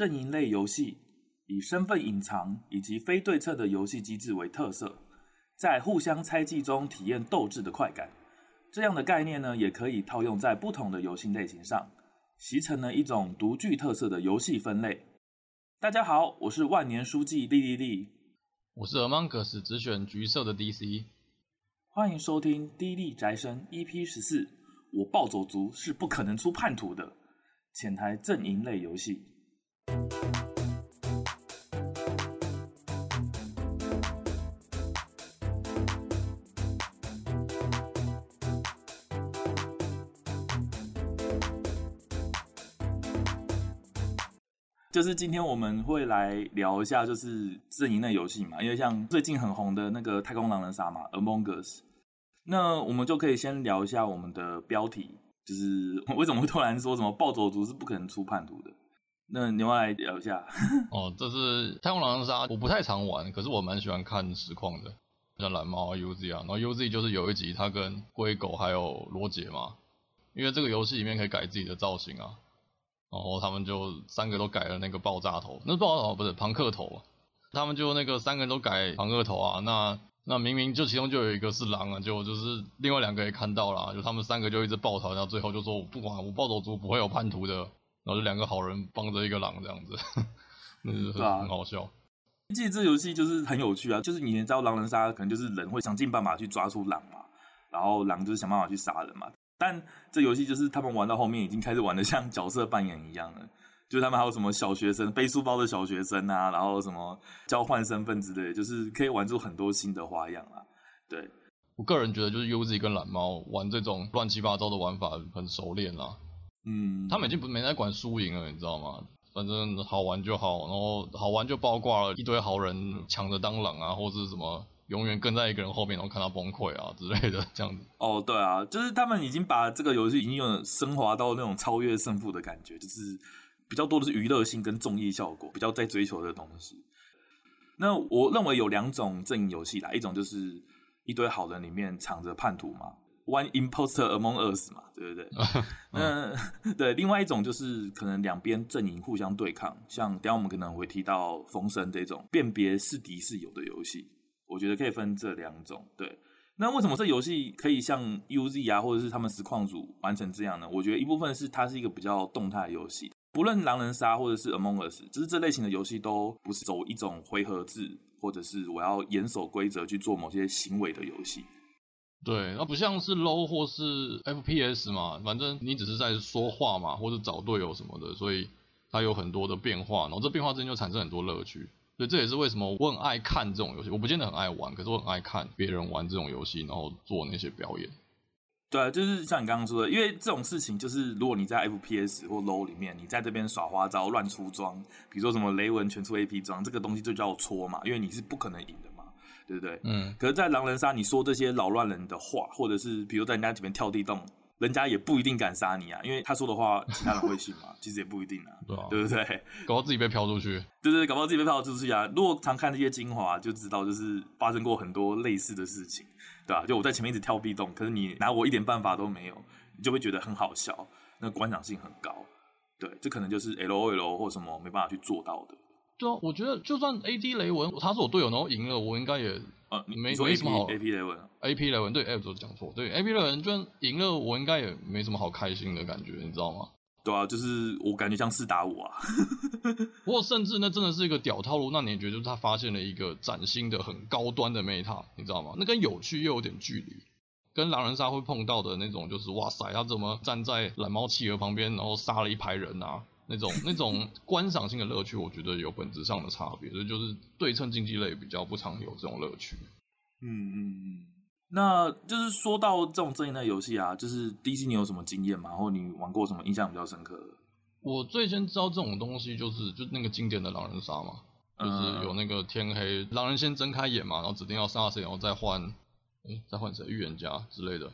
阵营类游戏以身份隐藏以及非对称的游戏机制为特色，在互相猜忌中体验斗智的快感。这样的概念呢，也可以套用在不同的游戏类型上，形成了一种独具特色的游戏分类。大家好，我是万年书记莉莉莉，我是 Among Us 只选橘色的 DC。欢迎收听《D 力宅生》EP 十四。我暴走族是不可能出叛徒的。潜台阵营类游戏。就是今天我们会来聊一下，就是阵营类游戏嘛，因为像最近很红的那个《太空狼人杀》嘛，《Among Us》。那我们就可以先聊一下我们的标题，就是 为什么会突然说什么暴走族是不可能出叛徒的？那你要来聊一下。哦，这是《太空狼人杀》，我不太常玩，可是我蛮喜欢看实况的，像蓝猫啊、UZ 啊，然后 UZ 就是有一集他跟龟狗还有罗杰嘛，因为这个游戏里面可以改自己的造型啊。然后他们就三个都改了那个爆炸头，那爆炸头不是庞克头啊，他们就那个三个人都改庞克头啊。那那明明就其中就有一个是狼啊，就就是另外两个也看到了，就他们三个就一直抱团，然后最后就说我不管，我暴走族不会有叛徒的。然后就两个好人帮着一个狼这样子，那是很好笑。其实这游戏就是很有趣啊，就是你知道狼人杀可能就是人会想尽办法去抓出狼嘛，然后狼就是想办法去杀人嘛。但这游戏就是他们玩到后面已经开始玩的像角色扮演一样了，就是他们还有什么小学生背书包的小学生啊，然后什么交换身份之类的，就是可以玩出很多新的花样啊。对，我个人觉得就是 UZ 跟蓝猫玩这种乱七八糟的玩法很熟练啦。嗯，他们已经不没在管输赢了，你知道吗？反正好玩就好，然后好玩就包括了一堆好人抢着当狼啊，或者是什么。永远跟在一个人后面，然后看他崩溃啊之类的，这样子。哦，对啊，就是他们已经把这个游戏已经有升华到那种超越胜负的感觉，就是比较多的是娱乐性跟综艺效果，比较在追求的东西。那我认为有两种阵营游戏啦，一种就是一堆好人里面藏着叛徒嘛，One imposter among us 嘛，对不对？那，对。另外一种就是可能两边阵营互相对抗，像等下我们可能会提到风声这种辨别是敌是友的游戏。我觉得可以分这两种，对。那为什么这游戏可以像 UZ 啊，或者是他们实况组完成这样呢？我觉得一部分是它是一个比较动态的游戏，不论狼人杀或者是 Among Us，就是这类型的游戏都不是走一种回合制，或者是我要严守规则去做某些行为的游戏。对，那不像是 low 或是 FPS 嘛，反正你只是在说话嘛，或者找队友什么的，所以它有很多的变化，然后这变化之间就产生很多乐趣。所以这也是为什么我很爱看这种游戏，我不见得很爱玩，可是我很爱看别人玩这种游戏，然后做那些表演。对啊，就是像你刚刚说的，因为这种事情就是，如果你在 FPS 或 LOL 里面，你在这边耍花招、乱出装，比如说什么雷文全出 AP 装，这个东西就叫搓嘛，因为你是不可能赢的，对不对？嗯。可是，在狼人杀，你说这些扰乱人的话，或者是比如在人家这边跳地洞。人家也不一定敢杀你啊，因为他说的话，其他人会信嘛？其实也不一定啊，对，啊对不对？搞到自己被飘出去，对对，搞到自己被飘出去啊！如果常看这些精华，就知道就是发生过很多类似的事情，对吧、啊？就我在前面一直跳壁洞，可是你拿我一点办法都没有，你就会觉得很好笑，那观赏性很高。对，这可能就是 LOL 或什么没办法去做到的。对啊，我觉得就算 AD 雷文他是我队友，然后赢了，我应该也。啊，你没没什么好 A P 雷文，A P 雷文对 F 都讲错，对 A P 雷文就算赢了，我应该也没什么好开心的感觉，你知道吗？对啊，就是我感觉像四打五啊。不过甚至那真的是一个屌套路，那你觉得就是他发现了一个崭新的很高端的 meta，你知道吗？那跟有趣又有点距离，跟狼人杀会碰到的那种，就是哇塞，他怎么站在蓝猫企鹅旁边，然后杀了一排人啊？那种那种观赏性的乐趣，我觉得有本质上的差别，所以就是对称竞技类比较不常有这种乐趣。嗯嗯嗯，那就是说到这种阵营类游戏啊，就是 DC 你有什么经验吗？或你玩过什么印象比较深刻的？我最先知道这种东西就是就那个经典的狼人杀嘛，就是有那个天黑，狼人先睁开眼嘛，然后指定要杀谁，然后再换，哎，再换谁预言家之类的。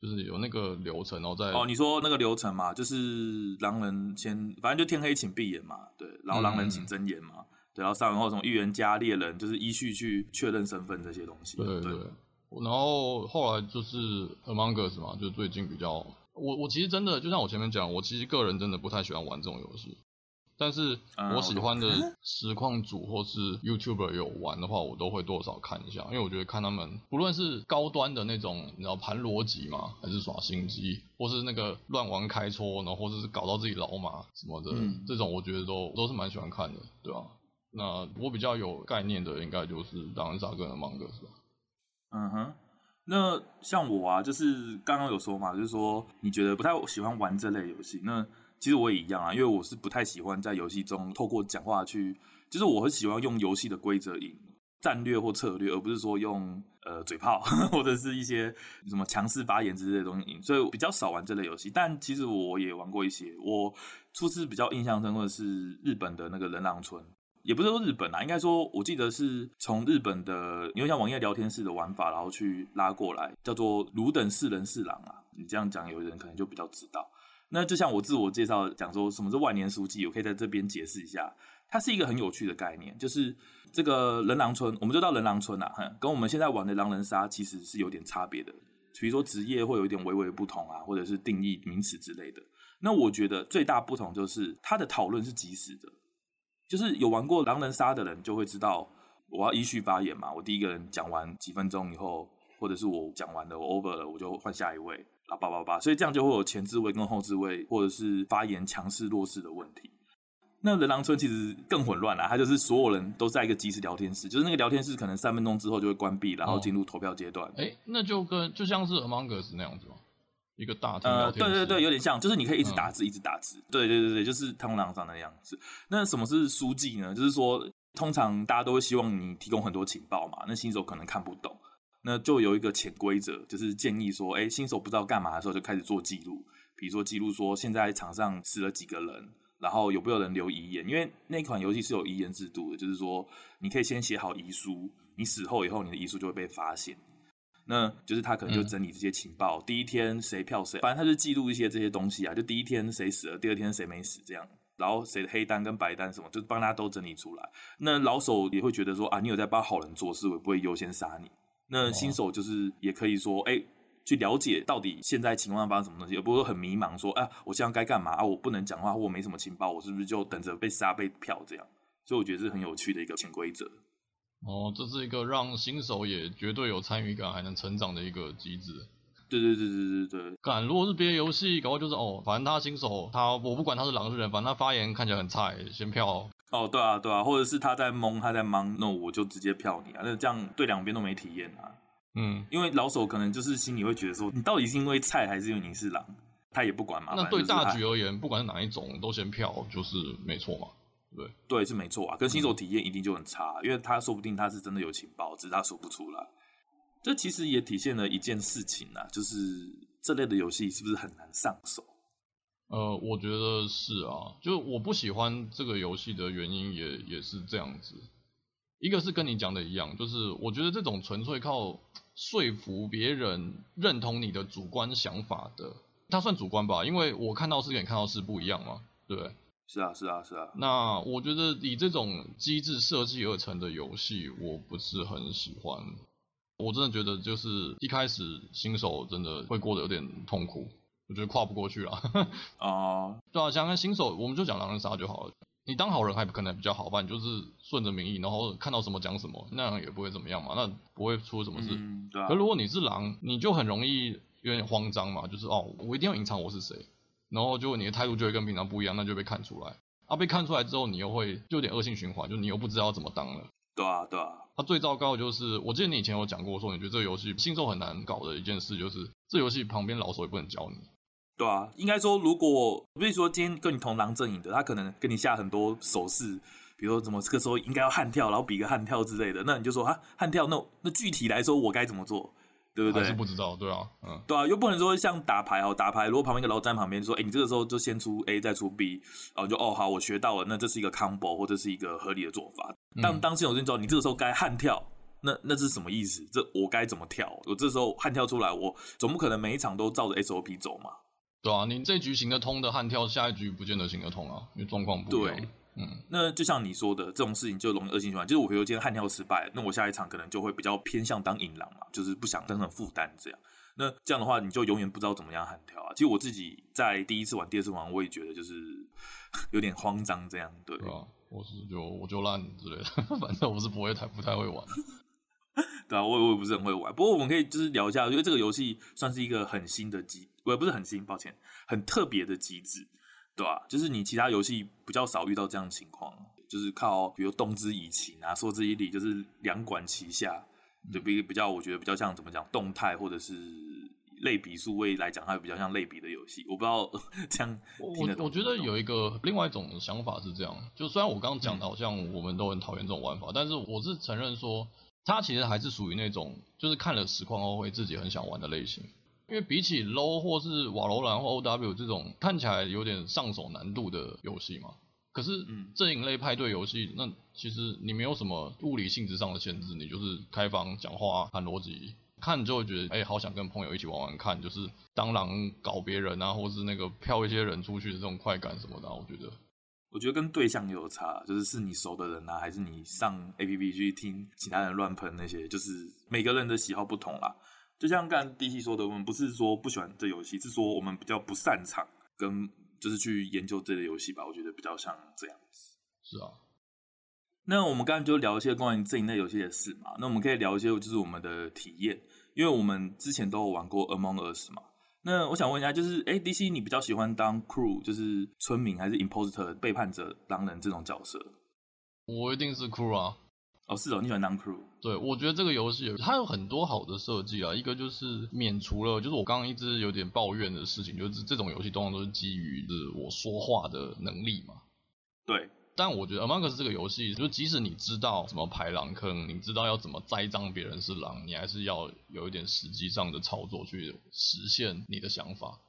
就是有那个流程，然后再哦，你说那个流程嘛，就是狼人先，反正就天黑请闭眼嘛，对，然后狼人请睁眼嘛，嗯、对，然后上完后从预言家猎人，就是依序去确认身份这些东西。对对，对，对。然后后来就是 Among Us 嘛，就最近比较，我我其实真的就像我前面讲，我其实个人真的不太喜欢玩这种游戏，但是我喜欢的实况组或是 YouTuber 有玩的话，我都会多少看一下，因为我觉得看他们不论是高端的那种，你知道盘逻辑嘛，还是耍心机，或是那个乱玩开搓，然后或者是搞到自己老马什么的，嗯、这种我觉得都都是蛮喜欢看的，对吧、啊？那我比较有概念的，应该就是狼人杀跟 Among Us 吧。嗯哼，那像我啊，就是刚刚有说嘛，就是说你觉得不太喜欢玩这类游戏，那。其实我也一样啊，因为我是不太喜欢在游戏中透过讲话去，就是我很喜欢用游戏的规则赢战略或策略，而不是说用呃嘴炮 或者是一些什么强势发言之类的东西赢，所以我比较少玩这类游戏。但其实我也玩过一些，我初次比较印象深刻的是日本的那个人狼村，也不是说日本啊，应该说我记得是从日本的，因为像网页聊天室的玩法，然后去拉过来，叫做汝等是人是狼啊。你这样讲，有人可能就比较知道。那就像我自我介绍讲说，什么是万年书记，我可以在这边解释一下。它是一个很有趣的概念，就是这个人狼村，我们就到人狼村啊，跟我们现在玩的狼人杀其实是有点差别的。比如说职业会有一点微微的不同啊，或者是定义名词之类的。那我觉得最大不同就是它的讨论是即时的，就是有玩过狼人杀的人就会知道，我要依序发言嘛，我第一个人讲完几分钟以后，或者是我讲完了，我 over 了，我就换下一位。啊，叭叭叭，所以这样就会有前置位跟后置位，或者是发言强势弱势的问题。那人狼村其实更混乱啦，它就是所有人都在一个即时聊天室，就是那个聊天室可能三分钟之后就会关闭，然后进入投票阶段。哎、哦欸，那就跟就像是 Among Us 那样子吗？一个大对对对，有点像，就是你可以一直打字，嗯、一直打字。对对对对，就是太空狼上的样子。那什么是书记呢？就是说，通常大家都会希望你提供很多情报嘛，那新手可能看不懂。那就有一个潜规则，就是建议说，哎，新手不知道干嘛的时候，就开始做记录。比如说记录说，现在场上死了几个人，然后有没有人留遗言？因为那款游戏是有遗言制度的，就是说你可以先写好遗书，你死后以后，你的遗书就会被发现。那就是他可能就整理这些情报，嗯、第一天谁票谁，反正他就记录一些这些东西啊，就第一天谁死了，第二天谁没死这样，然后谁的黑单跟白单什么，就帮他都整理出来。那老手也会觉得说啊，你有在帮好人做事，我不会优先杀你。那新手就是也可以说，哎、欸，去了解到底现在情况发生什么东西，也不是很迷茫说，啊，我现在该干嘛啊？我不能讲话，或我没什么情报，我是不是就等着被杀被票这样？所以我觉得是很有趣的一个潜规则。哦，这是一个让新手也绝对有参与感，还能成长的一个机制。对对对对对对。敢，如果是别的游戏，搞不好就是哦，反正他新手，他我不管他是狼是人，反正他发言看起来很菜，先票。哦，对啊，对啊，或者是他在蒙，他在忙，那我就直接票你啊，那这样对两边都没体验啊。嗯，因为老手可能就是心里会觉得说，你到底是因为菜还是因为你是狼，他也不管嘛。那对大局而言，不管是哪一种，都先票就是没错嘛，对对，是没错啊。跟新手体验一定就很差，嗯，因为他说不定他是真的有情报，只是他说不出来。这其实也体现了一件事情啊，就是这类的游戏是不是很难上手？呃，我觉得是啊，就是我不喜欢这个游戏的原因也也是这样子。一个是跟你讲的一样，就是我觉得这种纯粹靠说服别人认同你的主观想法的，它算主观吧？因为我看到是跟你看到是不一样嘛，对不对？是啊，是啊，是啊。那我觉得以这种机制设计而成的游戏，我不是很喜欢。我真的觉得就是一开始新手真的会过得有点痛苦。我觉得跨不过去了。啊，对啊，想跟新手，我们就讲狼人杀就好了。你当好人还可能比较好吧，你就是顺着民意，然后看到什么讲什么，那样也不会怎么样嘛，那不会出什么事。嗯，对啊。可如果你是狼，你就很容易有点慌张嘛，就是哦，我一定要隐藏我是谁，然后就你的态度就会跟平常不一样，那就被看出来。啊，被看出来之后，你又会就有点恶性循环，就你又不知道怎么当了。对啊，对啊。他、啊、最糟糕的就是，我记得你以前有讲过说，你觉得这个游戏新手很难搞的一件事，就是这游戏旁边老手也不能教你。对啊，应该说，如果比如说今天跟你同狼阵营的，他可能跟你下很多手势，比如说怎么这个时候应该要悍跳，然后比个悍跳之类的，那你就说啊，悍跳，那那具体来说我该怎么做，对不对？还是不知道，对啊，嗯，对啊，又不能说像打牌哦，打牌如果旁边一个老站旁边说，哎，你这个时候就先出 A 再出 B，然后就哦好，我学到了，那这是一个 combo 或者是一个合理的做法。当当新手之后，你这个时候该悍跳，那那是什么意思？这我该怎么跳？我这时候悍跳出来，我总不可能每一场都照着 SOP 走嘛。对啊，你这局行得通的悍跳，下一局不见得行得通啊，因为状况不一样。对，嗯，那就像你说的，这种事情就容易恶性循环。就是我比如今天悍跳失败，那我下一场可能就会比较偏向当引狼嘛，就是不想当成负担这样。那这样的话，你就永远不知道怎么样悍跳啊。其实我自己在第一次玩、第二次玩，我也觉得就是 有点慌张，这样对。对啊，我是就我就烂之类的，反正我是不会太不太会玩。对啊，我也我也不是很会玩。不过我们可以就是聊一下，因为这个游戏算是一个很新的机，不不是很新，抱歉，很特别的机制，对吧、啊？就是你其他游戏比较少遇到这样的情况，就是靠比如动之以情啊，说之以理，就是两管齐下。就比比较，我觉得比较像怎么讲，动态或者是类比数位来讲，它比较像类比的游戏。我不知道这样听得懂。我我觉得有一个另外一种想法是这样，就虽然我刚刚讲的好像我们都很讨厌这种玩法，嗯、但是我是承认说，它其实还是属于那种就是看了实况后会自己很想玩的类型。因为比起 low 或是瓦罗兰或 OW 这种看起来有点上手难度的游戏嘛。可是，阵营类派对游戏，那其实你没有什么物理性质上的限制，你就是开房讲话、谈逻辑，看就会觉得，哎、欸，好想跟朋友一起玩玩看，就是当狼搞别人啊，或是那个飘一些人出去的这种快感什么的，我觉得，我觉得跟对象也有差，就是是你熟的人啊，还是你上 APP 去听其他人乱喷那些，就是每个人的喜好不同啦。就像刚才 DC 说的，我们不是说不喜欢这游戏，是说我们比较不擅长跟。就是去研究这类游戏吧，我觉得比较像这样子。是啊，那我们刚才就聊一些关于这一类游戏的事嘛。那我们可以聊一些就是我们的体验，因为我们之前都有玩过 Among Us 嘛。那我想问一下，就是哎，DC 你比较喜欢当 Crew，就是村民，还是 Imposter 背叛者、狼人这种角色？我一定是 Crew 啊。哦，是哦，你喜欢当 crew？对，我觉得这个游戏它有很多好的设计啊。一个就是免除了，就是我刚刚一直有点抱怨的事情，就是这种游戏通常都是基于是我说话的能力嘛。对。但我觉得 Among Us 这个游戏，就即使你知道怎么排狼坑，你知道要怎么栽赃别人是狼，你还是要有一点实际上的操作去实现你的想法，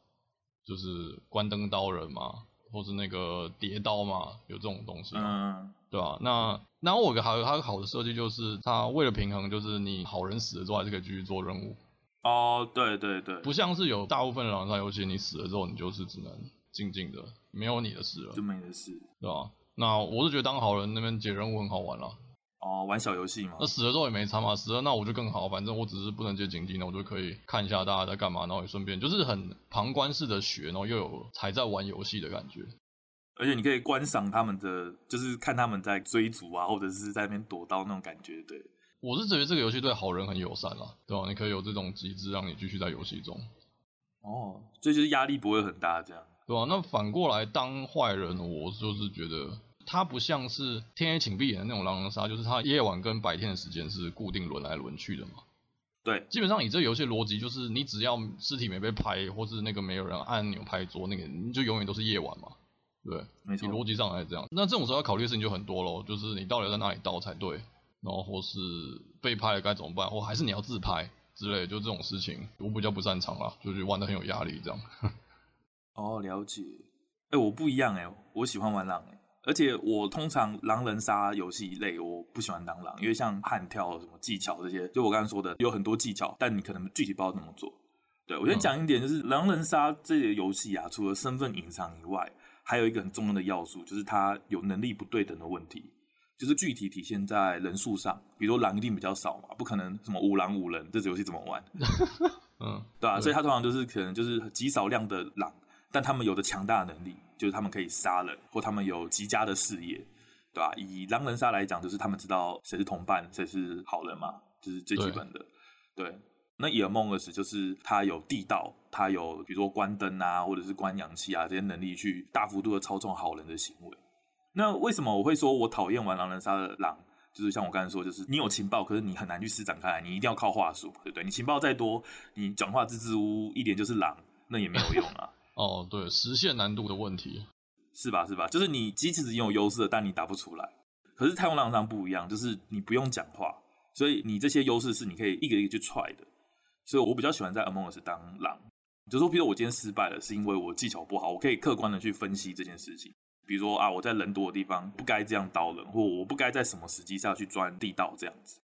就是关灯刀人嘛。或是那个叠刀嘛，有这种东西，嗯，对吧、啊？那那我有个还有它好的设计就是，它为了平衡，就是你好人死了之后还是可以继续做任务。哦，对对对，不像是有大部分的狼人杀游戏，你死了之后你就是只能静静的，没有你的事了，就没你的事，对吧、啊？那我是觉得当好人那边解任务很好玩了。哦，玩小游戏嘛。那死了之后也没差嘛，死了那我就更好，反正我只是不能接警笛，那我就可以看一下大家在干嘛，然后也顺便就是很旁观式的学，然后又有还在玩游戏的感觉。而且你可以观赏他们的，就是看他们在追逐啊，或者是在那边躲刀那种感觉。对，我是觉得这个游戏对好人很友善啦，对吧？你可以有这种机制让你继续在游戏中。哦，所以就是压力不会很大，这样，对吧？那反过来当坏人，我就是觉得。它不像是天黑请闭眼的那种狼人杀，就是它夜晚跟白天的时间是固定轮来轮去的嘛。对，基本上你这个游戏逻辑就是，你只要尸体没被拍，或是那个没有人按钮拍桌，那个你就永远都是夜晚嘛。对，没错，逻辑上来这样。那这种时候要考虑的事情就很多咯，就是你到底在哪里刀才对，然后或是被拍了该怎么办，或还是你要自拍之类的，就这种事情我比较不擅长啦，就是玩的很有压力这样。哦，了解。哎、欸，我不一样哎、欸，我喜欢玩狼哎、欸。而且我通常狼人杀游戏类，我不喜欢当狼，因为像悍跳什么技巧这些，就我刚才说的，有很多技巧，但你可能具体不知道怎么做。对，我先讲一点，就是狼人杀这个游戏啊，除了身份隐藏以外，还有一个很重要的要素，就是它有能力不对等的问题，就是具体体现在人数上，比如说狼一定比较少嘛，不可能什么五狼五人，这游戏怎么玩？嗯，对吧、啊？所以它通常就是可能就是极少量的狼，但他们有着强大的能力。就是他们可以杀人，或他们有极佳的视野，对吧？以狼人杀来讲，就是他们知道谁是同伴，谁是好人嘛，这、就是最基本的。对，那以 Among Us 就是他有地道，他有比如说关灯啊，或者是关氧气啊这些能力，去大幅度的操纵好人的行为。那为什么我会说我讨厌玩狼人杀的狼？就是像我刚才说，就是你有情报，可是你很难去施展开来，你一定要靠话术，对不对？你情报再多，你讲话支支吾吾，一点就是狼，那也没有用啊。哦，对，实现难度的问题，是吧？是吧？就是你即使已经有优势了，但你打不出来。可是太空狼人杀不一样，就是你不用讲话，所以你这些优势是你可以一个一个去踹的。所以我比较喜欢在 Among Us 当狼，就说，比如我今天失败了，是因为我技巧不好，我可以客观的去分析这件事情。比如说啊，我在人多的地方不该这样刀人，或我不该在什么时机下去钻地道这样子。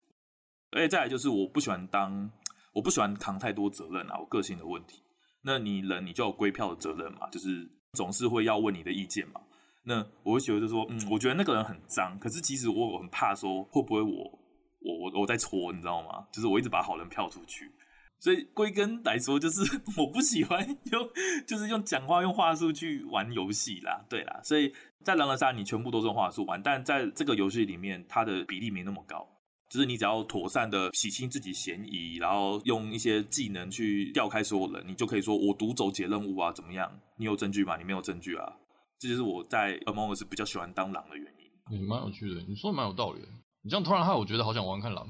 而且再来就是我不喜欢当，我不喜欢扛太多责任啊，我个性的问题。那你人你就有归票的责任嘛，就是总是会要问你的意见嘛。那我会觉得说，嗯，我觉得那个人很脏，可是其实我很怕说会不会我我我我在搓，你知道吗？就是我一直把好人票出去，所以归根来说，就是 我不喜欢用，就是用讲话、用话术去玩游戏啦，对啦。所以在狼人杀，你全部都是用话术玩，但在这个游戏里面，它的比例没那么高。就是你只要妥善的洗清自己嫌疑，然后用一些技能去调开所有人，你就可以说我独走解任务啊，怎么样？你有证据吗？你没有证据啊。这就是我在 Among Us 比较喜欢当狼的原因。你蛮有趣的，你说的蛮有道理的。你这样突然害我觉得好想玩看狼，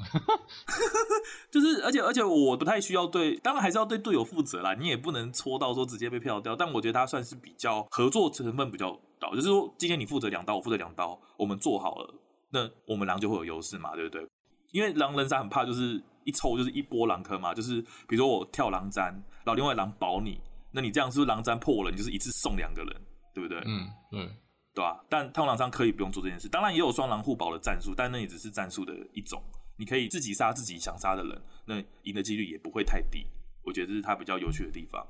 就是而且而且我不太需要对，当然还是要对队友负责啦。你也不能戳到说直接被票掉，但我觉得他算是比较合作成分比较高，就是说今天你负责两刀，我负责两刀，我们做好了，那我们狼就会有优势嘛，对不对？因为狼人杀很怕就是一抽就是一波狼坑嘛，就是比如说我跳狼毡，然后另外狼保你，那你这样是不是狼毡破了，你就是一次送两个人，对不对？嗯，对。对吧、啊？但太空狼上可以不用做这件事，当然也有双狼互保的战术，但那也只是战术的一种。你可以自己杀自己想杀的人，那赢的几率也不会太低。我觉得这是它比较有趣的地方。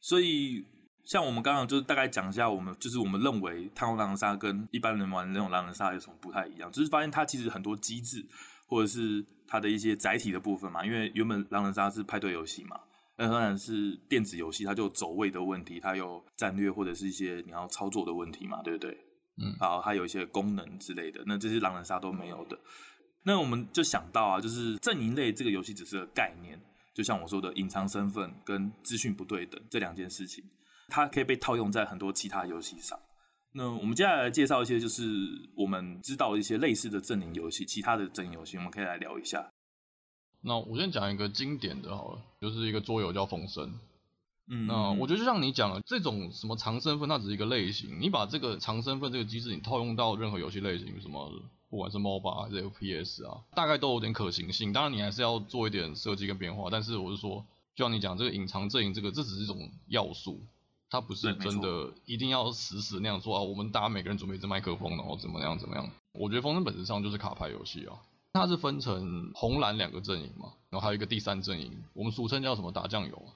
所以，像我们刚刚就是大概讲一下，我们就是我们认为太空狼人杀跟一般人玩那种狼人杀有什么不太一样，就是发现它其实很多机制或者是它的一些载体的部分嘛，因为原本狼人杀是派对游戏嘛。那当然是电子游戏，它就有走位的问题，它有战略或者是一些你要操作的问题嘛，对不对？嗯，好，它有一些功能之类的，那这些狼人杀都没有的。那我们就想到啊，就是阵营类这个游戏只是个概念，就像我说的，隐藏身份跟资讯不对等这两件事情，它可以被套用在很多其他游戏上。那我们接下来介绍一些，就是我们知道一些类似的阵营游戏，其他的阵营游戏，我们可以来聊一下。那我先讲一个经典的好了，就是一个桌游叫《风声》。嗯，那我觉得就像你讲的，这种什么藏身份，它只是一个类型。你把这个藏身份这个机制，你套用到任何游戏类型，什么不管是 MOBA 还是 FPS 啊，大概都有点可行性。当然，你还是要做一点设计跟变化。但是我是说，就像你讲这个隐藏阵营，这个这只是一种要素，它不是真的一定要死死那样做啊。我们大家每个人准备一支麦克风，然后怎么样怎么样。我觉得《风声》本质上就是卡牌游戏啊。它是分成红蓝两个阵营嘛，然后还有一个第三阵营，我们俗称叫什么打酱油，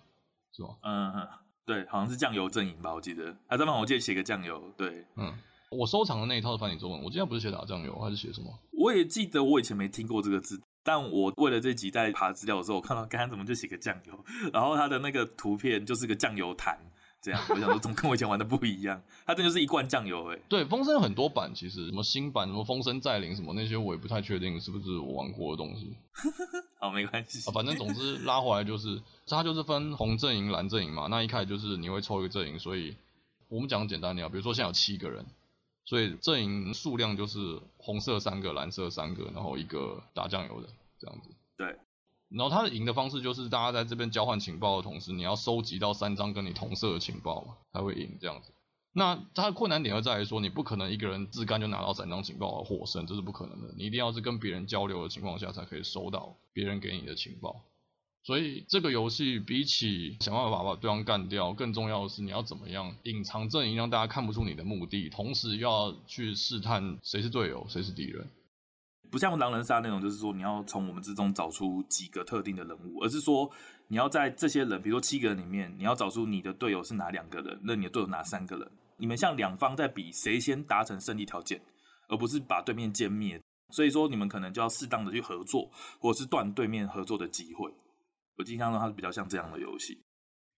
是吧？嗯，对，好像是酱油阵营吧，我记得。还在帮我记得写个酱油，对，嗯，我收藏的那一套繁体中文，我记得不是写打酱油，还是写什么？我也记得我以前没听过这个字，但我为了这集在爬资料的时候，我看到刚刚怎么就写个酱油，然后它的那个图片就是个酱油坛。这样，我想说，怎么跟我以前玩的不一样。它这就是一罐酱油，哎。对，风声有很多版，其实什么新版，什么风声再临，什么那些，我也不太确定是不是我玩过的东西。好，没关系。啊，反正总之拉回来就是，它就是分红阵营、蓝阵营嘛。那一开始就是你会抽一个阵营，所以我们讲简单点，比如说现在有七个人，所以阵营数量就是红色三个、蓝色三个，然后一个打酱油的这样子。对。然后他的赢的方式就是大家在这边交换情报的同时，你要收集到三张跟你同色的情报才会赢这样子。那他的困难点就在于说，你不可能一个人自干就拿到三张情报而获胜，这是不可能的。你一定要是跟别人交流的情况下才可以收到别人给你的情报。所以这个游戏比起想办法把对方干掉，更重要的是你要怎么样隐藏阵营，让大家看不出你的目的，同时要去试探谁是队友，谁是敌人。不像狼人杀那种，就是说你要从我们之中找出几个特定的人物，而是说你要在这些人，比如说七个人里面，你要找出你的队友是哪两个人，那你的队友哪三个人？你们像两方在比谁先达成胜利条件，而不是把对面歼灭。所以说你们可能就要适当的去合作，或者是断对面合作的机会。我经常说它是比较像这样的游戏。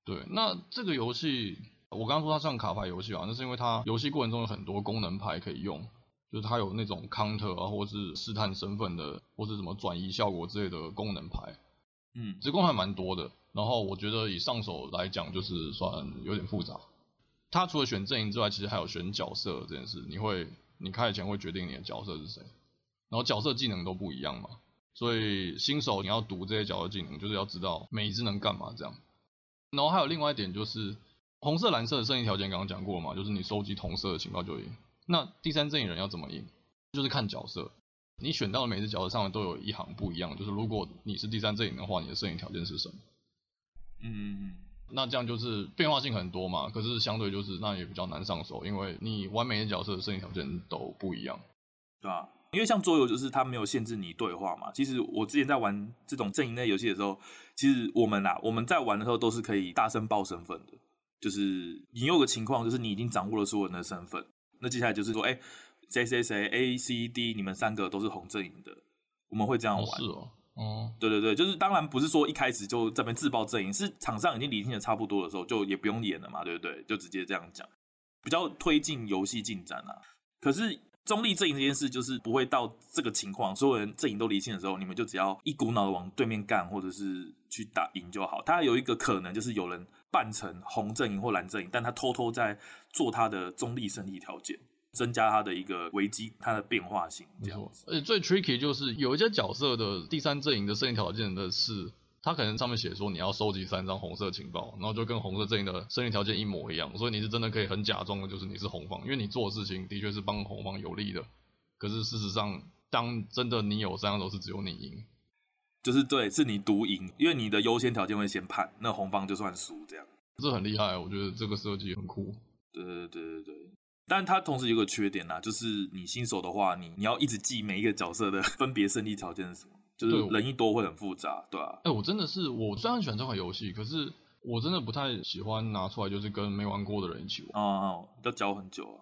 对，那这个游戏我刚刚说它像卡牌游戏啊，那是因为它游戏过程中有很多功能牌可以用。就是它有那种 counter 啊，或是试探身份的，或是什么转移效果之类的功能牌，嗯，这功能还蛮多的。然后我觉得以上手来讲，就是算有点复杂。它除了选阵营之外，其实还有选角色这件事。你会，你开始前会决定你的角色是谁，然后角色技能都不一样嘛，所以新手你要读这些角色技能，就是要知道每一只能干嘛这样。然后还有另外一点就是，红色、蓝色的胜利条件刚刚讲过了嘛，就是你收集同色的情报就赢。那第三阵营人要怎么赢？就是看角色，你选到的每只角色上面都有一行不一样，就是如果你是第三阵营的话，你的胜赢条件是什么？嗯，那这样就是变化性很多嘛，可是相对就是那也比较难上手，因为你玩每只角色的胜赢条件都不一样，对吧？因为像桌游就是它没有限制你对话嘛。其实我之前在玩这种阵营类游戏的时候，其实我们啊我们在玩的时候都是可以大声报身份的，就是你有个情况就是你已经掌握了所有人的身份。那接下来就是说，哎，谁谁谁 A C D，你们三个都是红阵营的，我们会这样玩。哦是哦，哦、嗯，对对对，就是当然不是说一开始就这边自爆阵营，是场上已经理性的差不多的时候，就也不用演了嘛，对不对？就直接这样讲，比较推进游戏进展啊。可是中立阵营这件事就是不会到这个情况，所有人阵营都理清的时候，你们就只要一股脑的往对面干，或者是去打赢就好。它有一个可能就是有人扮成红阵营或蓝阵营，但他偷偷在做他的中立胜利条件。增加他的一个危机，它的变化性这样子。而且最 tricky 就是有一些角色的第三阵营的胜利条件的是，他可能上面写说你要收集三张红色情报，然后就跟红色阵营的胜利条件一模一样，所以你是真的可以很假装的，就是你是红方，因为你做的事情的确是帮红方有利的。可是事实上，当真的你有三张都是只有你赢，就是对，是你独赢，因为你的优先条件会先判，那红方就算输这样。这很厉害，我觉得这个设计很酷。对对对对对。但它同时有个缺点呐，就是你新手的话，你你要一直记每一个角色的分别胜利条件是什么，就是人一多会很复杂，对吧、啊？哎、欸，我真的是，我虽然喜欢这款游戏，可是我真的不太喜欢拿出来，就是跟没玩过的人一起玩。哦、嗯，要教很久啊，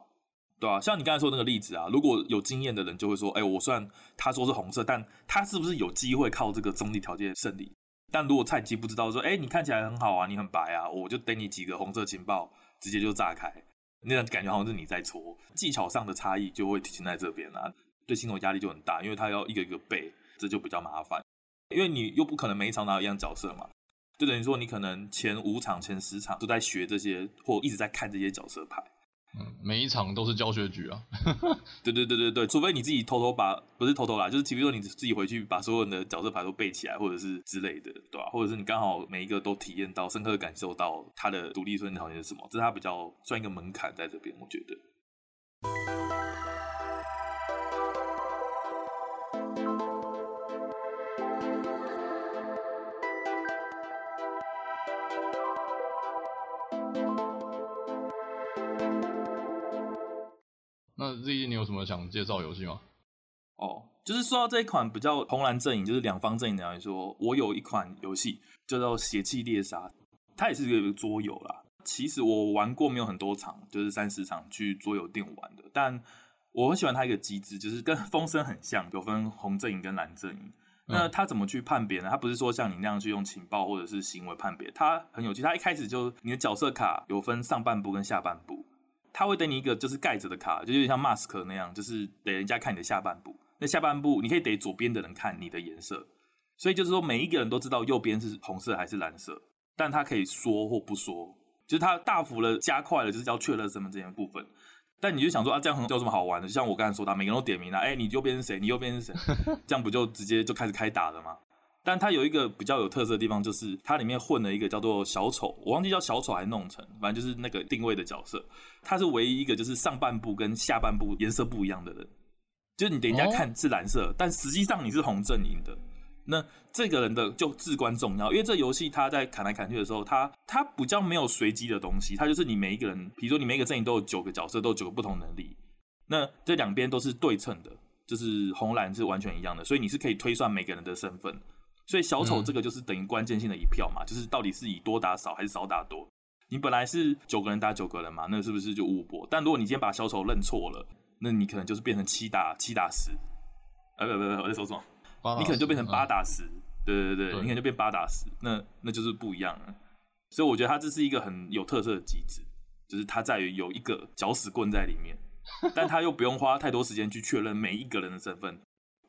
对啊，像你刚才说那个例子啊，如果有经验的人就会说，哎、我虽然他说是红色，但他是不是有机会靠这个中立条件胜利？但如果菜鸡不知道说，哎、你看起来很好啊，你很白啊，我就给你几个红色情报，直接就炸开。那样感觉好像是你在搓，技巧上的差异就会体现在这边啊，对新手压力就很大，因为他要一个一个背，这就比较麻烦。因为你又不可能每一场拿一样角色嘛，就等于说你可能前五场、前十场都在学这些，或一直在看这些角色牌。每一场都是教学局啊。对对对对对，除非你自己偷偷把，不是偷偷啦，就是比如说你自己回去把所有人的角色牌都背起来，或者是之类的，对吧、或者是你刚好每一个都体验到，深刻感受到他的独立顺条件是什么，这是他比较算一个门槛在这边，我觉得。么想介绍游戏吗？哦，就是说到这一款比较红蓝阵营，就是两方阵营来说，我有一款游戏叫做《邪气猎杀》，它也是一个桌游啦。其实我玩过没有很多场，就是三十场去桌游店玩的，但我很喜欢它一个机制，就是跟风声很像，有分红阵营跟蓝阵营。那他怎么去判别呢？他不是说像你那样去用情报或者是行为判别，他很有趣。他一开始就你的角色卡有分上半部跟下半部。他会给你一个就是盖着的卡，就有点像 mask 那样，就是给人家看你的下半部。那下半部你可以给左边的人看你的颜色，所以就是说每一个人都知道右边是红色还是蓝色，但他可以说或不说，就是他大幅的加快了就是叫确认身份这件部分。但你就想说啊，这样很有什么好玩的？就像我刚才说的，每个人都点名了，哎、你右边是谁？你右边是谁？这样不就直接就开始开打了吗？但它有一个比较有特色的地方，就是它里面混了一个叫做小丑，我忘记叫小丑还弄成，反正就是那个定位的角色。他是唯一一个就是上半部跟下半部颜色不一样的人，就是你等一下看是蓝色，但实际上你是红阵营的。那这个人的就至关重要，因为这游戏他在砍来砍去的时候，他他比较没有随机的东西，他就是你每一个人，比如说你每一个阵营都有九个角色，都有九个不同能力，那这两边都是对称的，就是红蓝是完全一样的，所以你是可以推算每个人的身份。所以小丑这个就是等于关键性的一票嘛，嗯、就是到底是以多打少还是少打多？你本来是九个人打九个人嘛，那是不是就五波？但如果你今天把小丑认错了，那你可能就是变成七打七打十，呃不不不，我在说什么？你可能就变成八打十，嗯，对对对，对你可能就变八打十，那那就是不一样了。所以我觉得它这是一个很有特色的机制，就是它在于有一个搅屎棍在里面，但它又不用花太多时间去确认每一个人的身份。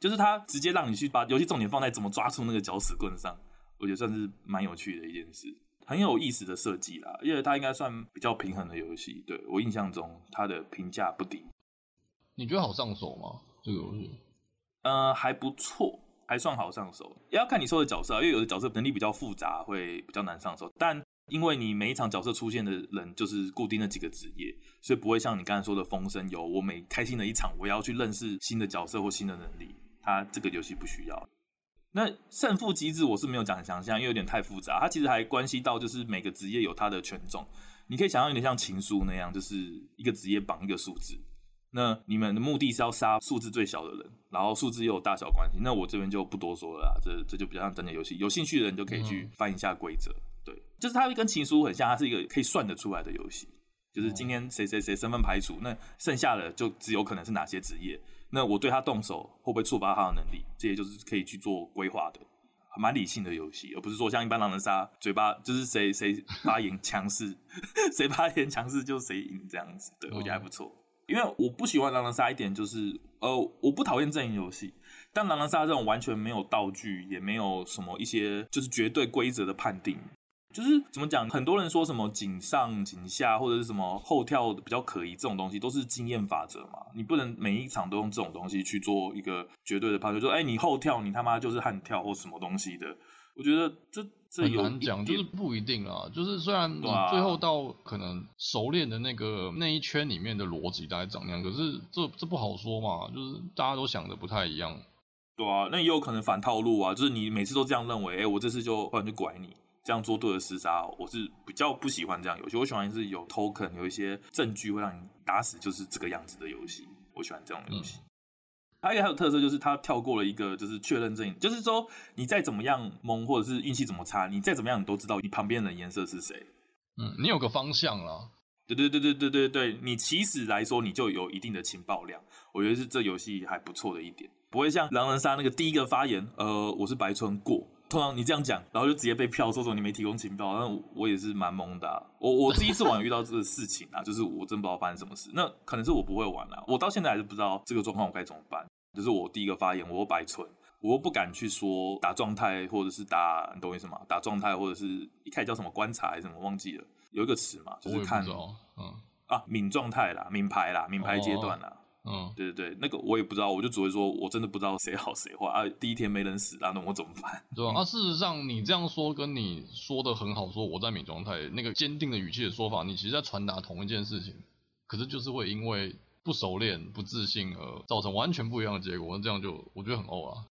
就是他直接让你去把游戏重点放在怎么抓住那个搅屎棍上，我觉得算是蛮有趣的一件事，很有意思的设计啦。因为它应该算比较平衡的游戏，对，我印象中它的评价不低。你觉得好上手吗？这个游戏？呃，还不错，还算好上手。也要看你收的角色，因为有的角色能力比较复杂，会比较难上手。但因为你每一场角色出现的人就是固定的几个职业，所以不会像你刚才说的风声有我每开心的一场，我要去认识新的角色或新的能力。它这个游戏不需要。那胜负机制我是没有讲很详细，因为有点太复杂。它其实还关系到就是每个职业有它的权重。你可以想象有点像情书那样，就是一个职业绑一个数字。那你们的目的是要杀数字最小的人，然后数字又有大小关系。那我这边就不多说了啦，这这就比较像真的游戏。有兴趣的人就可以去翻一下规则。对，就是它跟情书很像，它是一个可以算得出来的游戏。就是今天谁谁谁身份排除，那剩下的就只有可能是哪些职业。那我对他动手会不会触发他的能力？这些就是可以去做规划的。蛮理性的游戏，而不是说像一般狼人杀，嘴巴就是谁谁发言强势，谁发言强势就谁赢这样子。对，我觉得还不错。嗯、因为我不喜欢狼人杀一点就是，呃，我不讨厌阵营游戏，但狼人杀这种完全没有道具，也没有什么一些就是绝对规则的判定。就是怎么讲？很多人说什么井上、井下，或者是什么后跳比较可疑，这种东西都是经验法则嘛。你不能每一场都用这种东西去做一个绝对的判断，说哎、欸，你后跳，你他妈就是悍跳或什么东西的。我觉得这这有很难讲，就是不一定啊。就是虽然你最后到可能熟练的那个那一圈里面的逻辑大概长那样，可是这这不好说嘛。就是大家都想的不太一样。对啊，那也有可能反套路啊。就是你每次都这样认为，哎、欸，我这次就不然就拐你。这样做对的厮杀，我是比较不喜欢这样游戏。我喜欢是有 token，有一些证据会让你打死，就是这个样子的游戏。我喜欢这种游戏。还有一个还有特色就是它跳过了一个就是确认阵营，就是说你再怎么样蒙或者是运气怎么差，你再怎么样你都知道你旁边的颜色是谁。嗯，你有个方向了。对对对对对对对，你起始来说你就有一定的情报量，我觉得是这游戏还不错的一点，不会像狼人杀那个第一个发言，呃，我是白村过。通常你这样讲，然后就直接被票说说你没提供情报，那我也是蛮懵的、啊。我我第一次玩遇到这个事情啊，就是我真不知道发生什么事。那可能是我不会玩啊，我到现在还是不知道这个状况我该怎么办。就是我第一个发言，我又白存，我又不敢去说打状态，或者是打，你懂我意思吗？打状态，或者是一开始叫什么观察还是什么忘记了，有一个词嘛，就是看，嗯啊，敏状态啦，敏牌啦，敏牌阶段啦。嗯，对对对，那个我也不知道，我就只会说，我真的不知道谁好谁坏啊。第一天没人死啊，那我怎么办？对啊，那事实上你这样说，跟你说的很好，说我在美状态，那个坚定的语气的说法，你其实在传达同一件事情，可是就是会因为不熟练、不自信而造成完全不一样的结果，那这样就我觉得很欧啊。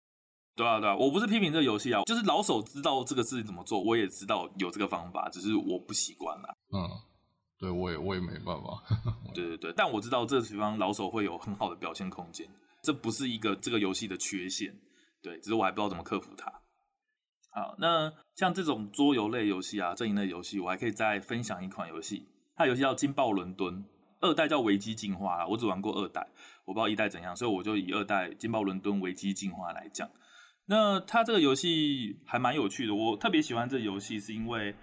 对啊对啊，我不是批评这个游戏啊，就是老手知道这个事情怎么做，我也知道有这个方法，只是我不习惯啦。嗯。对，我也我也没办法。对对对，但我知道这个地方老手会有很好的表现空间，这不是一个这个游戏的缺陷。对，只是我还不知道怎么克服它。好，那像这种桌游类游戏啊，阵营类游戏，我还可以再分享一款游戏，它游戏叫《金爆伦敦》，二代叫《危机进化》啦。我只玩过二代，我不知道一代怎样，所以我就以二代《金爆伦敦：危机进化》来讲。那它这个游戏还蛮有趣的，我特别喜欢这游戏，是因为。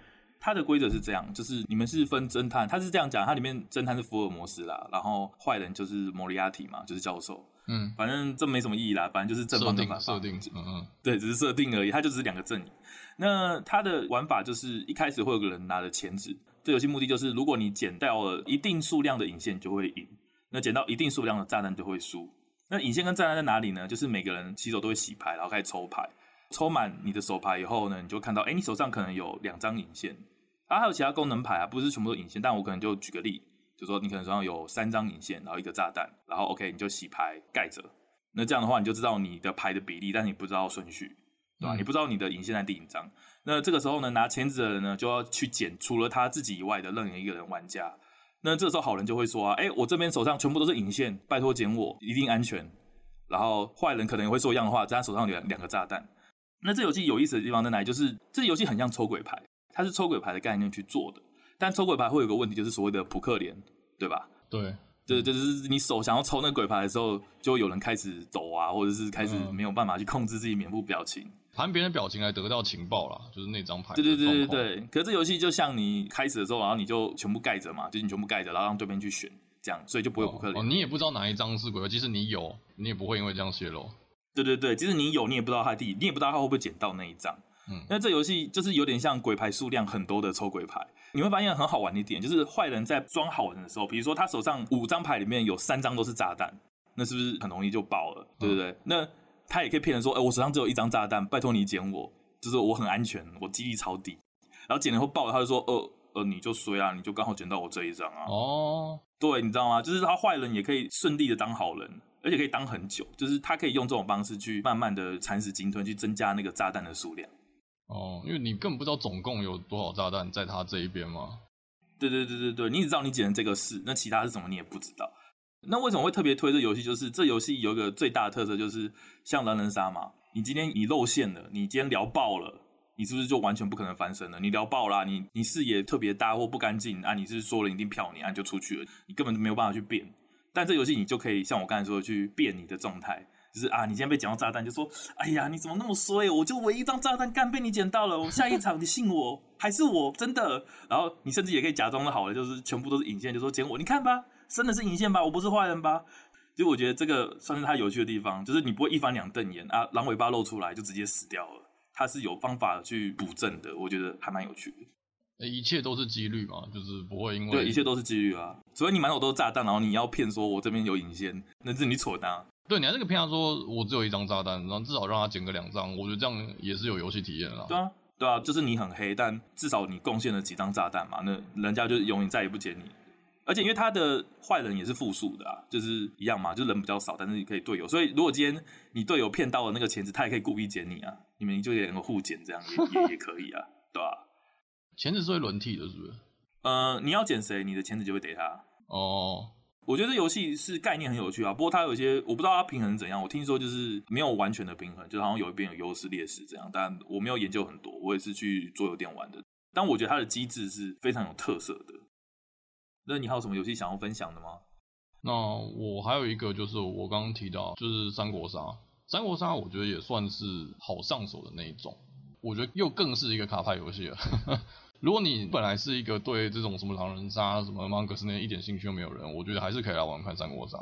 它的规则是这样，就是你们是分侦探，他是这样讲，它里面侦探是福尔摩斯啦，然后坏人就是莫里亚蒂嘛，就是教授，嗯，反正这没什么意义啦，反正就是正方跟反方，设定，设定，嗯嗯，对，只是设定而已，它就只是两个阵营。那它的玩法就是一开始会有个人拿着钳子，这游戏目的就是如果你捡到了一定数量的引线就会赢，那捡到一定数量的炸弹就会输。那引线跟炸弹在哪里呢？就是每个人起手都会洗牌，然后开始抽牌。抽满你的手牌以后呢，你就看到，哎，你手上可能有两张引线，啊，还有其他功能牌啊，不是全部都引线，但我可能就举个例，就说你可能手上有三张引线，然后一个炸弹，然后 OK，你就洗牌盖着，那这样的话你就知道你的牌的比例，但是你不知道顺序，对吧？嗯、你不知道你的引线在第几张，那这个时候呢，拿钳子的人呢就要去捡除了他自己以外的任何一个人玩家，那这个时候好人就会说啊，哎，我这边手上全部都是引线，拜托捡我，一定安全。然后坏人可能也会说一样的话，在他手上有两个炸弹。那这游戏有意思的地方在哪里？就是这游戏很像抽鬼牌，它是抽鬼牌的概念去做的。但抽鬼牌会有个问题，就是所谓的扑克脸，对吧？对，对，就是你手想要抽那鬼牌的时候，就会有人开始抖啊，或者是开始没有办法去控制自己面部表情，盘别人表情来得到情报啦，就是那张牌。对对对对对。可是这游戏就像你开始的时候，然后你就全部盖着嘛，就是你全部盖着，然后让对面去选，这样，所以就不会有扑克脸。哦，你也不知道哪一张是鬼牌，即使你有，你也不会因为这样泄露。对对对，即使你有，你也不知道他第，你也不知道他会不会捡到那一张。嗯，那这游戏就是有点像鬼牌数量很多的抽鬼牌。你会发现很好玩的一点，就是坏人在装好人的时候，比如说他手上五张牌里面有三张都是炸弹，那是不是很容易就爆了？对不对？嗯、那他也可以骗人说，哎，我手上只有一张炸弹，拜托你捡我，就是我很安全，我几率超低。然后捡了后爆了，他就说，呃呃，你就衰啊，你就刚好捡到我这一张啊。哦，对，你知道吗？就是他坏人也可以顺利的当好人。而且可以当很久，就是他可以用这种方式去慢慢的蚕食鲸吞，去增加那个炸弹的数量。哦，因为你根本不知道总共有多少炸弹在他这一边嘛。对对对对对，你只知道你捡的这个是，那其他是什么你也不知道。那为什么会特别推这游戏？就是这游戏有一个最大的特色，就是像狼人杀嘛，你今天你露馅了，你今天聊爆了，你是不是就完全不可能翻身了？你聊爆了，你你视野特别大或不干净啊，你是说了一定票你啊，你就出去了，你根本就没有办法去变。但这游戏你就可以像我刚才说的去变你的状态，就是啊，你今天被捡到炸弹，就说，哎呀，你怎么那么衰？我就唯一一张炸弹干被你捡到了，我下一场你信我还是我真的？然后你甚至也可以假装的好了，就是全部都是引线，就说捡我，你看吧，真的是引线吧，我不是坏人吧？就我觉得这个算是他有趣的地方，就是你不会一翻两瞪眼啊，狼尾巴露出来就直接死掉了，他是有方法去补正的，我觉得还蛮有趣的。一切都是几率嘛，就是不会因为对，一切都是几率啊，所以你满手都是炸弹，然后你要骗说我这边有引线，那是你蠢啊。对，你还是个骗他说我只有一张炸弹，然后至少让他捡个两张，我觉得这样也是有游戏体验啦。对啊，对啊，就是你很黑，但至少你贡献了几张炸弹嘛，那人家就永远再也不捡你。而且因为他的坏人也是复数的啊，就是一样嘛，就人比较少，但是你可以队友。所以如果今天你队友骗到了那个钳子，他也可以故意捡你啊，你们就也能够互捡，这样也也也可以啊，对吧、啊？钳子是会轮替的，是不是？呃，你要捡谁，你的钳子就会给他。哦。我觉得这游戏是概念很有趣啊，不过它有些我不知道它平衡怎样。我听说就是没有完全的平衡，就好像有一边有优势劣势这样。但我没有研究很多，我也是去桌游店玩的。但我觉得它的机制是非常有特色的。那你还有什么游戏想要分享的吗？那我还有一个就是我刚刚提到，就是三国杀。三国杀我觉得也算是好上手的那一种，我觉得又更是一个卡牌游戏了。如果你本来是一个对这种什么狼人杀、什么 Among Us 那一点兴趣都没有人，我觉得还是可以来玩看三国杀，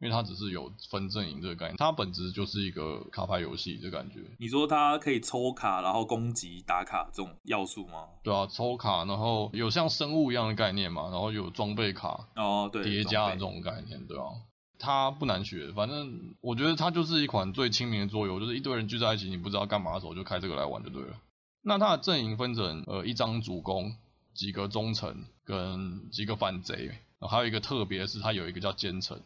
因为它只是有分阵营这个概念，它本质就是一个卡牌游戏的感觉。你说它可以抽卡，然后攻击打卡这种要素吗？对啊，抽卡，然后有像生物一样的概念嘛，然后有装备卡哦，对，叠加的这种概念，对啊，它不难学，反正我觉得它就是一款最亲民的桌游，就是一堆人聚在一起，你不知道干嘛的时候就开这个来玩就对了。那他的阵营分成呃一张主攻，几个忠臣跟几个反贼，然后还有一个特别是他有一个叫奸臣，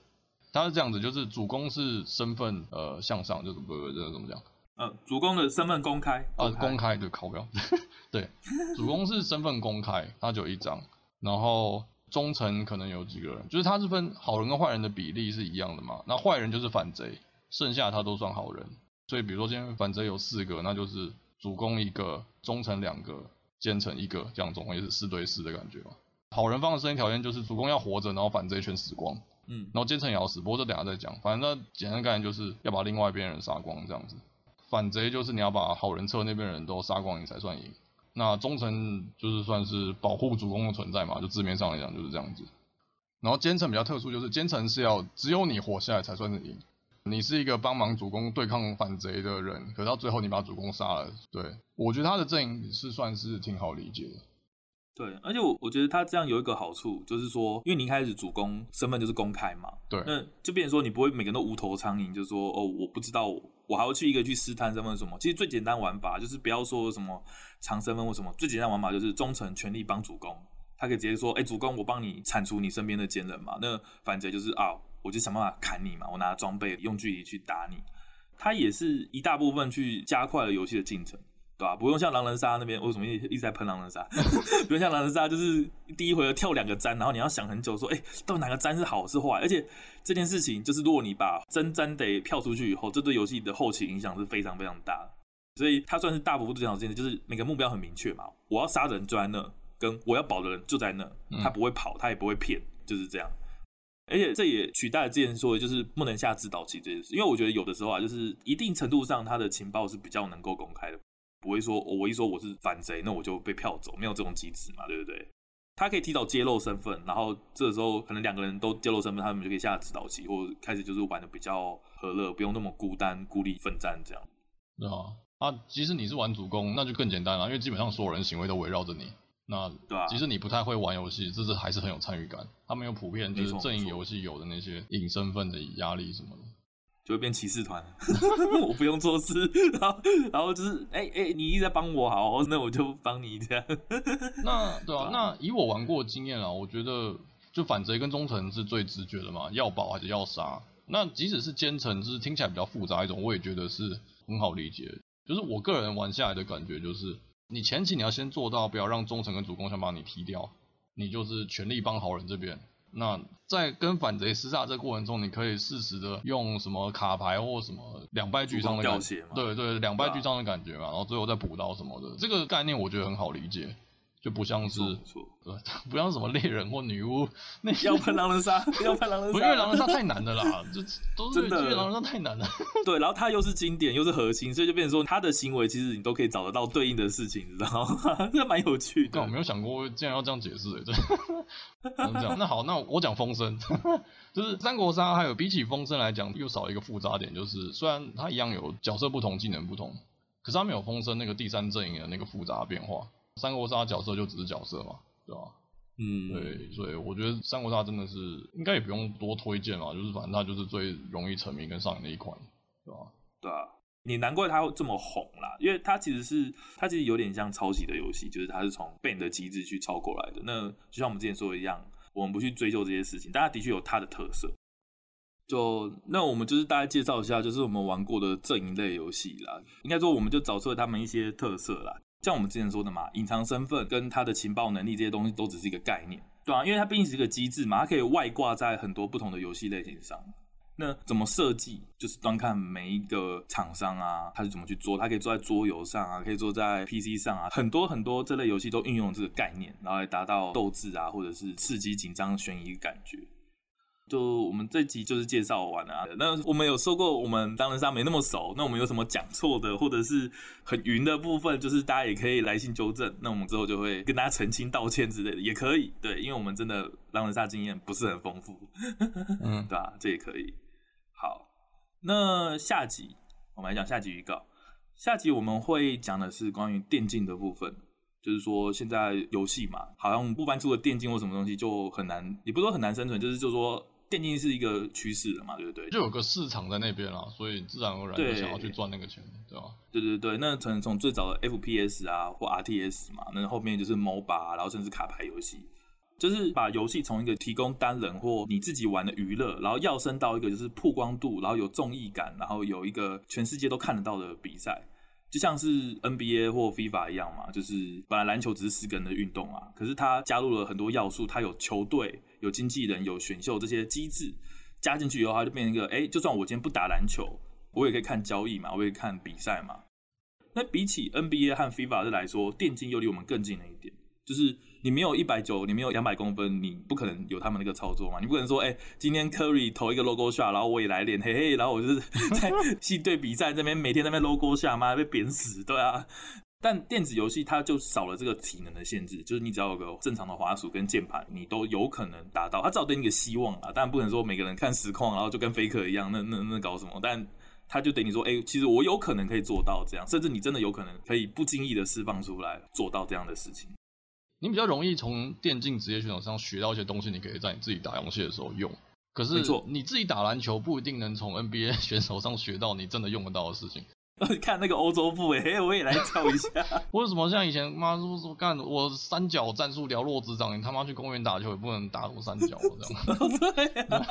他是这样子，就是主攻是身份呃向上，就是不不这个怎么讲？呃，主攻的身份公开，呃公开对，靠标，对，主攻是身份公开，他就有一张，然后忠臣可能有几个人，就是他是分好人跟坏人的比例是一样的嘛，那坏人就是反贼，剩下他都算好人，所以比如说今天反贼有四个，那就是。主攻一个，忠臣两个，奸臣一个，这样总共也是四对四的感觉嘛。好人方的设定条件就是主攻要活着，然后反贼全死光，嗯，然后奸臣也要死，不过这等下再讲。反正简单概念就是要把另外一边人杀光这样子。反贼就是你要把好人侧那边人都杀光，你才算赢。那忠臣就是算是保护主公的存在嘛，就字面上来讲就是这样子。然后奸臣比较特殊，就是奸臣是要只有你活下来才算是赢。你是一个帮忙主公对抗反贼的人，可到最后你把主公杀了。对，我觉得他的阵营是算是挺好理解的。对，而且我我觉得他这样有一个好处，就是说，因为你一开始主公身份就是公开嘛，对，那就变成说你不会每个人都无头苍蝇，就是说哦，我不知道我还要去一个去试探身份什么。其实最简单玩法就是不要说什么藏身份或什么，最简单玩法就是忠诚全力帮主公，他可以直接说，哎，主公我帮你铲除你身边的奸人嘛。那反贼就是啊。我就想办法砍你嘛，我拿装备用距离去打你，它也是一大部分去加快了游戏的进程，对吧？不用像狼人杀那边，为什么一一直在喷狼人杀？不用像狼人杀，就是第一回合跳两个粘，然后你要想很久，说，哎、欸，到底哪个粘是好是坏？而且这件事情就是，如果你把真粘得跳出去以后，这对游戏的后期影响是非常非常大的。所以它算是大幅度减少进程，就是每个目标很明确嘛，我要杀人就在那，跟我要保的人就在那，他不会跑，他也不会骗，就是这样。而且这也取代了之前说的，就是不能下指导棋这件事。因为我觉得有的时候啊，就是一定程度上，他的情报是比较能够公开的，不会说我一说我是反贼，那我就被票走，没有这种机制嘛，对不对？他可以提早揭露身份，然后这时候可能两个人都揭露身份，他们就可以下指导棋，或者开始就是玩的比较和乐，不用那么孤单、孤立奋战这样。对啊，啊，即使你是玩主攻，那就更简单了，因为基本上所有人行为都围绕着你。那对啊，其实你不太会玩游戏，这是还是很有参与感。他们有普遍就是阵营游戏有的那些隐身份的压力什么的，就会变骑士团。我不用做事，然后然后就是哎哎、欸欸，你一直在帮我，好，那我就帮你这样。那对啊，那以我玩过的经验啊，我觉得就反贼跟忠诚是最直觉的嘛，要保还是要杀？那即使是奸臣，就是听起来比较复杂一种，我也觉得是很好理解。就是我个人玩下来的感觉就是。你前期你要先做到，不要让忠诚跟主公想把你踢掉，你就是全力帮好人这边。那在跟反贼厮杀这过程中，你可以适时的用什么卡牌或什么两败俱伤的感觉，对对，两败俱伤的感觉嘛，然后最后再补刀什么的，这个概念我觉得很好理解。就不像是，呃，不像什么猎人或女巫，那要喷狼人杀，要喷狼人杀，因为狼人杀太难的啦，就都是真的，狼人杀太难了。对，然后它又是经典，又是核心，所以就变成说，他的行为其实你都可以找得到对应的事情，你知道吗？这蛮有趣的。但我没有想过竟然要这样解释，对，这样。那好，那我讲风声，就是三国杀还有比起风声来讲，又少一个复杂点，就是虽然它一样有角色不同，技能不同，可是它没有风声那个第三阵营的那个复杂变化。三国杀角色就只是角色嘛，对吧？嗯，对，所以我觉得三国杀真的是应该也不用多推荐嘛，就是反正它就是最容易沉迷跟上瘾的一款，对吧？对啊，你难怪它会这么红啦，因为它其实是它其实有点像抄袭的游戏，就是它是从 Bang 的机制去抄过来的。那就像我们之前说的一样，我们不去追究这些事情，但它的确有它的特色。就那我们就是大概介绍一下，就是我们玩过的阵营类游戏啦，应该说我们就找出了他们一些特色啦。像我们之前说的嘛，隐藏身份跟他的情报能力这些东西都只是一个概念，对啊，因为它毕竟是一个机制嘛，它可以外挂在很多不同的游戏类型上。那怎么设计，就是端看每一个厂商啊，他是怎么去做，他可以做在桌游上啊，可以做在 PC 上啊，很多很多这类游戏都运用这个概念，然后来达到斗志啊，或者是刺激、紧张、悬疑感觉。就我们这集就是介绍完了啊，那我们有说过我们狼人杀没那么熟，那我们有什么讲错的或者是很云的部分，就是大家也可以来信纠正，那我们之后就会跟大家澄清道歉之类的，也可以，对，因为我们真的狼人杀经验不是很丰富，嗯，对吧？这也可以。好，那下集我们来讲下集预告，下集我们会讲的是关于电竞的部分，就是说现在游戏嘛，好像不搬出了电竞或什么东西就很难，也不是说很难生存，就是就是说。电竞是一个趋势了嘛，对不对？就有个市场在那边啦，所以自然而然就想要去赚那个钱，对吧？对对对，那可能从最早的 FPS 啊或 RTS 嘛，那后面就是 MOBA，然后甚至卡牌游戏，就是把游戏从一个提供单人或你自己玩的娱乐，然后跃升到一个就是曝光度，然后有综艺感，然后有一个全世界都看得到的比赛。就像是 NBA 或 FIFA 一样嘛，就是本来篮球只是四个人的运动啊，可是它加入了很多要素，它有球队、有经纪人、有选秀这些机制加进去以后，它就变成一个，哎，就算我今天不打篮球，我也可以看交易嘛，我也可以看比赛嘛。那比起 NBA 和 FIFA 的来说，电竞又离我们更近了一点，就是。你没有一百九，你没有两百公分，你不可能有他们那个操作嘛？你不可能说，哎、今天 Curry 投一个 logo shot，然后我也来练，嘿嘿，然后我就是 在系队比赛这边每天在那边 logo shot，妈被扁死，对啊。但电子游戏它就少了这个体能的限制，就是你只要有个正常的滑鼠跟键盘，你都有可能达到。它至少给你个希望啊，当然不能说每个人看实况，然后就跟 faker 一样，那那那搞什么？但他就等你说，哎、其实我有可能可以做到这样，甚至你真的有可能可以不经意的释放出来做到这样的事情。你比较容易从电竞职业选手上学到一些东西，你可以在你自己打游戏的时候用。可是你自己打篮球不一定能从 NBA 选手上学到你真的用得到的事情。看那个欧洲部，哎，我也来跳一下。为什么像以前妈说说干我三角战术寥落指掌，你他妈去公园打球也不能打我三角这样？对啊，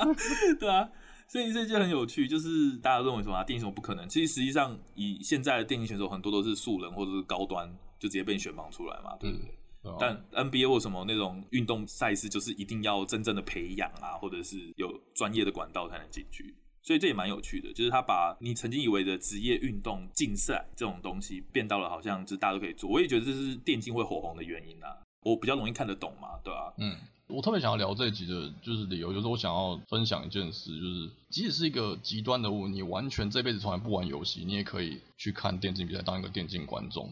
对啊，所以这就很有趣，就是大家认为什么啊，电竞什么不可能？其实实际上以现在的电竞选手很多都是素人或者是高端，就直接被你选拔出来嘛，对不对？但 NBA 或什么那种运动赛事，就是一定要真正的培养啊，或者是有专业的管道才能进去，所以这也蛮有趣的。就是他把你曾经以为的职业运动竞赛这种东西，变到了好像就是大家都可以做。我也觉得这是电竞会火红的原因啊。我比较容易看得懂嘛，对吧？嗯，我特别想要聊这一集的就是理由，就是我想要分享一件事，就是即使是一个极端的物，你完全这辈子从来不玩游戏，你也可以去看电竞比赛，当一个电竞观众。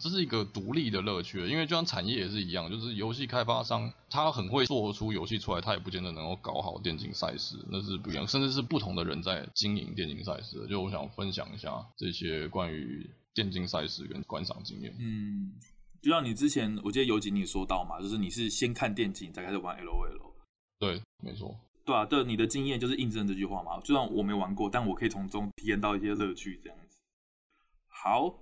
这是一个独立的乐趣，因为就像产业也是一样，就是游戏开发商他很会做出游戏出来，他也不见得能够搞好电竞赛事，那是不一样，甚至是不同的人在经营电竞赛事。就我想分享一下这些关于电竞赛事跟观赏经验。嗯，就像你之前我记得有几你说到嘛，就是你是先看电竞才开始玩 LOL。对，没错。对啊，对，你的经验就是印证这句话嘛。就算我没玩过，但我可以从中体验到一些乐趣，这样子。好。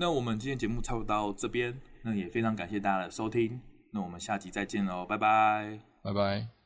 那我们今天节目差不多到这边，那也非常感谢大家的收听，那我们下集再见喽，拜拜，拜拜。